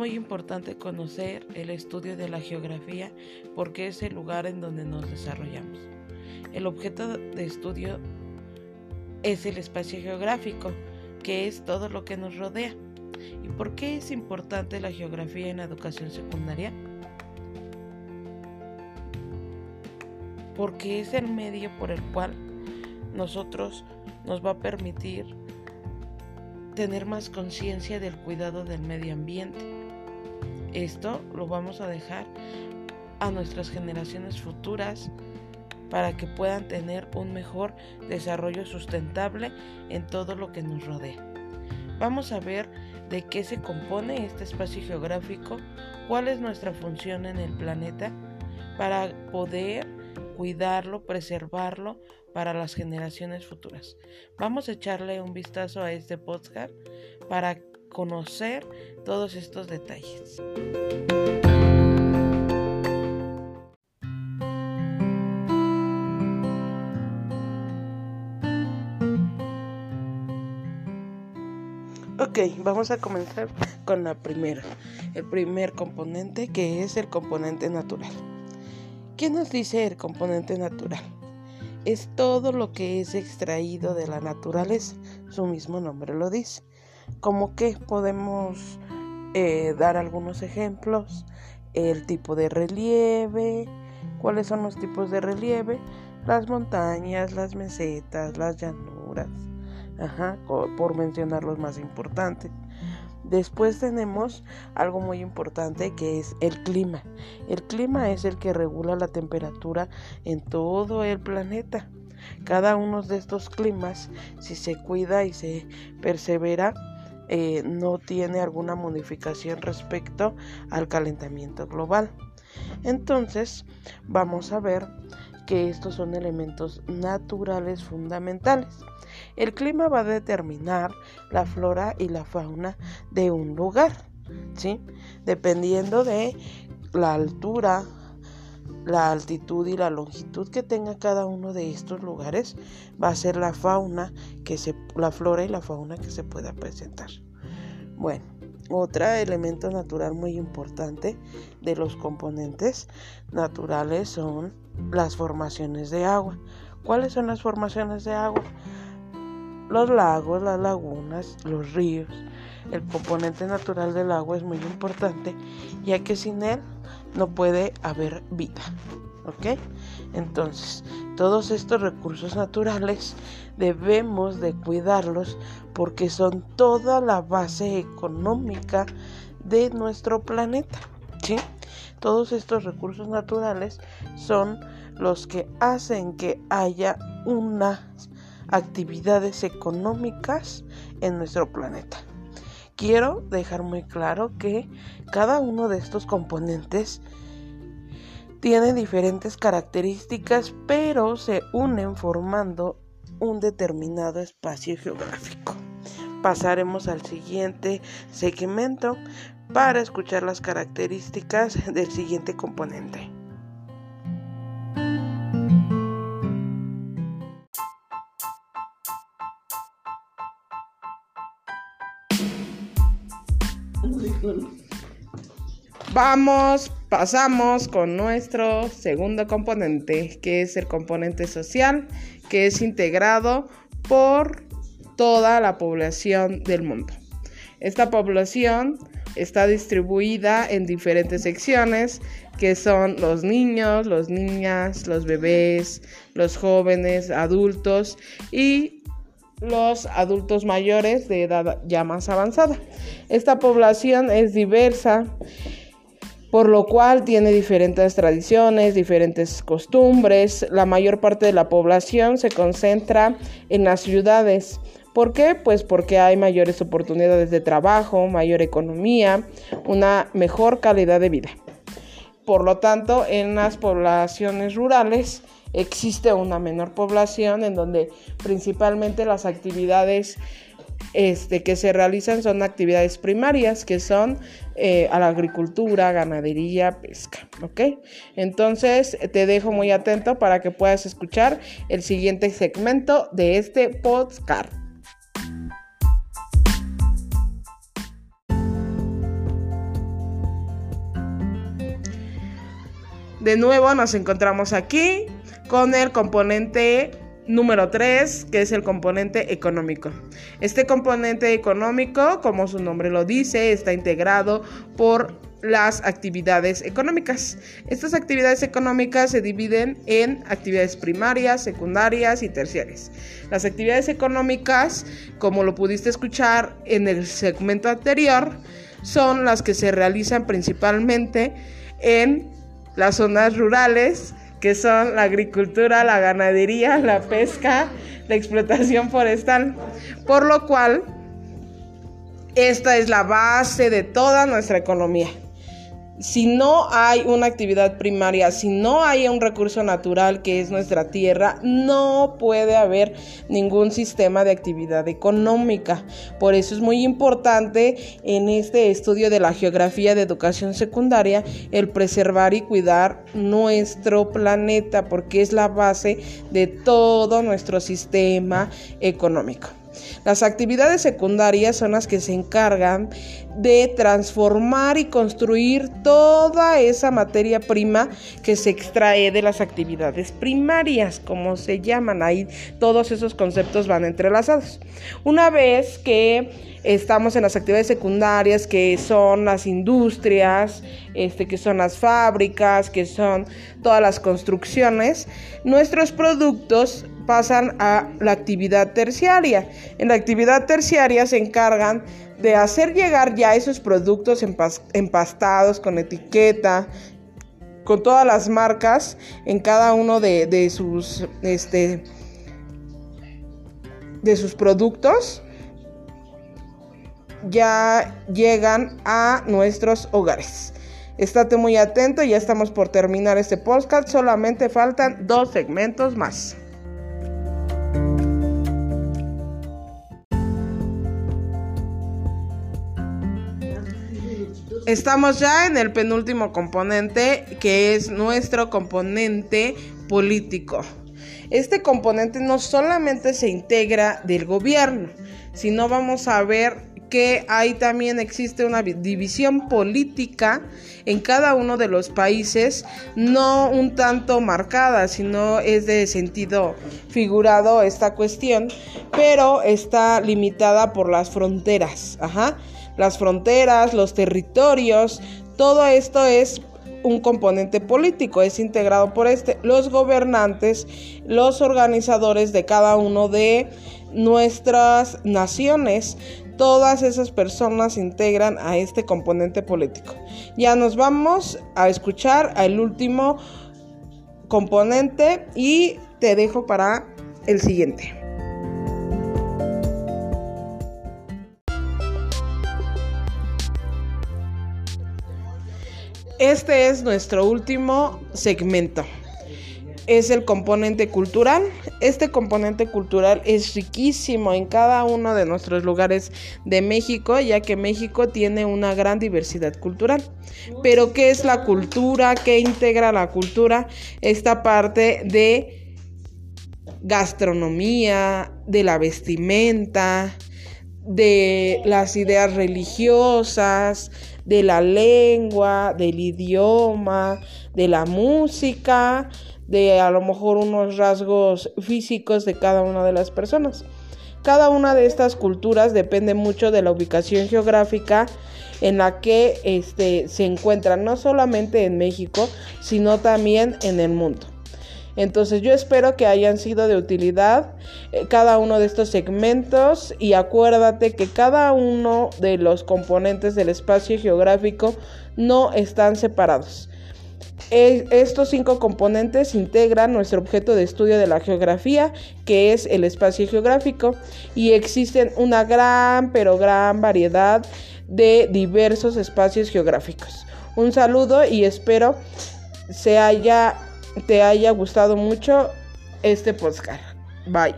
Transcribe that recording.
muy importante conocer el estudio de la geografía porque es el lugar en donde nos desarrollamos. El objeto de estudio es el espacio geográfico, que es todo lo que nos rodea. ¿Y por qué es importante la geografía en la educación secundaria? Porque es el medio por el cual nosotros nos va a permitir tener más conciencia del cuidado del medio ambiente. Esto lo vamos a dejar a nuestras generaciones futuras para que puedan tener un mejor desarrollo sustentable en todo lo que nos rodea. Vamos a ver de qué se compone este espacio geográfico, cuál es nuestra función en el planeta para poder cuidarlo, preservarlo para las generaciones futuras. Vamos a echarle un vistazo a este podcast para conocer todos estos detalles. Ok, vamos a comenzar con la primera, el primer componente que es el componente natural. ¿Qué nos dice el componente natural? Es todo lo que es extraído de la naturaleza, su mismo nombre lo dice. Como que podemos eh, dar algunos ejemplos, el tipo de relieve, cuáles son los tipos de relieve, las montañas, las mesetas, las llanuras, Ajá, por mencionar los más importantes. Después tenemos algo muy importante que es el clima. El clima es el que regula la temperatura en todo el planeta. Cada uno de estos climas, si se cuida y se persevera, eh, no tiene alguna modificación respecto al calentamiento global. Entonces, vamos a ver que estos son elementos naturales fundamentales. El clima va a determinar la flora y la fauna de un lugar, ¿sí? Dependiendo de la altura, la altitud y la longitud que tenga cada uno de estos lugares, va a ser la fauna que se, la flora y la fauna que se pueda presentar. Bueno, otro elemento natural muy importante de los componentes naturales son las formaciones de agua. ¿Cuáles son las formaciones de agua? los lagos, las lagunas, los ríos. El componente natural del agua es muy importante ya que sin él no puede haber vida. ¿Ok? Entonces, todos estos recursos naturales debemos de cuidarlos porque son toda la base económica de nuestro planeta. ¿Sí? Todos estos recursos naturales son los que hacen que haya una actividades económicas en nuestro planeta. Quiero dejar muy claro que cada uno de estos componentes tiene diferentes características, pero se unen formando un determinado espacio geográfico. Pasaremos al siguiente segmento para escuchar las características del siguiente componente. Vamos, pasamos con nuestro segundo componente, que es el componente social, que es integrado por toda la población del mundo. Esta población está distribuida en diferentes secciones, que son los niños, las niñas, los bebés, los jóvenes, adultos y los adultos mayores de edad ya más avanzada. Esta población es diversa, por lo cual tiene diferentes tradiciones, diferentes costumbres. La mayor parte de la población se concentra en las ciudades. ¿Por qué? Pues porque hay mayores oportunidades de trabajo, mayor economía, una mejor calidad de vida. Por lo tanto, en las poblaciones rurales existe una menor población en donde principalmente las actividades este, que se realizan son actividades primarias, que son eh, a la agricultura, ganadería, pesca. ¿Ok? Entonces te dejo muy atento para que puedas escuchar el siguiente segmento de este podcast. De nuevo nos encontramos aquí con el componente número 3, que es el componente económico. Este componente económico, como su nombre lo dice, está integrado por las actividades económicas. Estas actividades económicas se dividen en actividades primarias, secundarias y terciarias. Las actividades económicas, como lo pudiste escuchar en el segmento anterior, son las que se realizan principalmente en las zonas rurales, que son la agricultura, la ganadería, la pesca, la explotación forestal, por lo cual esta es la base de toda nuestra economía si no hay una actividad primaria, si no hay un recurso natural que es nuestra tierra, no puede haber ningún sistema de actividad económica. Por eso es muy importante en este estudio de la geografía de educación secundaria el preservar y cuidar nuestro planeta porque es la base de todo nuestro sistema económico. Las actividades secundarias son las que se encargan de transformar y construir toda esa materia prima que se extrae de las actividades primarias, como se llaman. Ahí todos esos conceptos van entrelazados. Una vez que estamos en las actividades secundarias, que son las industrias, este, que son las fábricas, que son todas las construcciones, nuestros productos pasan a la actividad terciaria. En la actividad terciaria se encargan de hacer llegar ya esos productos empastados con etiqueta, con todas las marcas en cada uno de, sus este, de sus productos ya llegan a nuestros hogares. Estate muy atento, ya estamos por terminar este podcast, solamente faltan dos segmentos más. Estamos ya en el penúltimo componente, que es nuestro componente político. Este componente no solamente se integra del gobierno, sino vamos a ver que ahí también existe una división política en cada uno de los países, no un tanto marcada, sino es de sentido figurado esta cuestión, pero está limitada por las fronteras. Ajá las fronteras, los territorios, todo esto es un componente político, es integrado por este, los gobernantes, los organizadores de cada uno de nuestras naciones, todas esas personas integran a este componente político. Ya nos vamos a escuchar al último componente y te dejo para el siguiente. Este es nuestro último segmento. Es el componente cultural. Este componente cultural es riquísimo en cada uno de nuestros lugares de México, ya que México tiene una gran diversidad cultural. Pero ¿qué es la cultura? ¿Qué integra la cultura? Esta parte de gastronomía, de la vestimenta, de las ideas religiosas, de la lengua, del idioma, de la música, de a lo mejor unos rasgos físicos de cada una de las personas. Cada una de estas culturas depende mucho de la ubicación geográfica en la que este, se encuentran, no solamente en México, sino también en el mundo. Entonces yo espero que hayan sido de utilidad eh, cada uno de estos segmentos y acuérdate que cada uno de los componentes del espacio geográfico no están separados. Estos cinco componentes integran nuestro objeto de estudio de la geografía, que es el espacio geográfico, y existen una gran, pero gran variedad de diversos espacios geográficos. Un saludo y espero se haya te haya gustado mucho este podcast. Bye.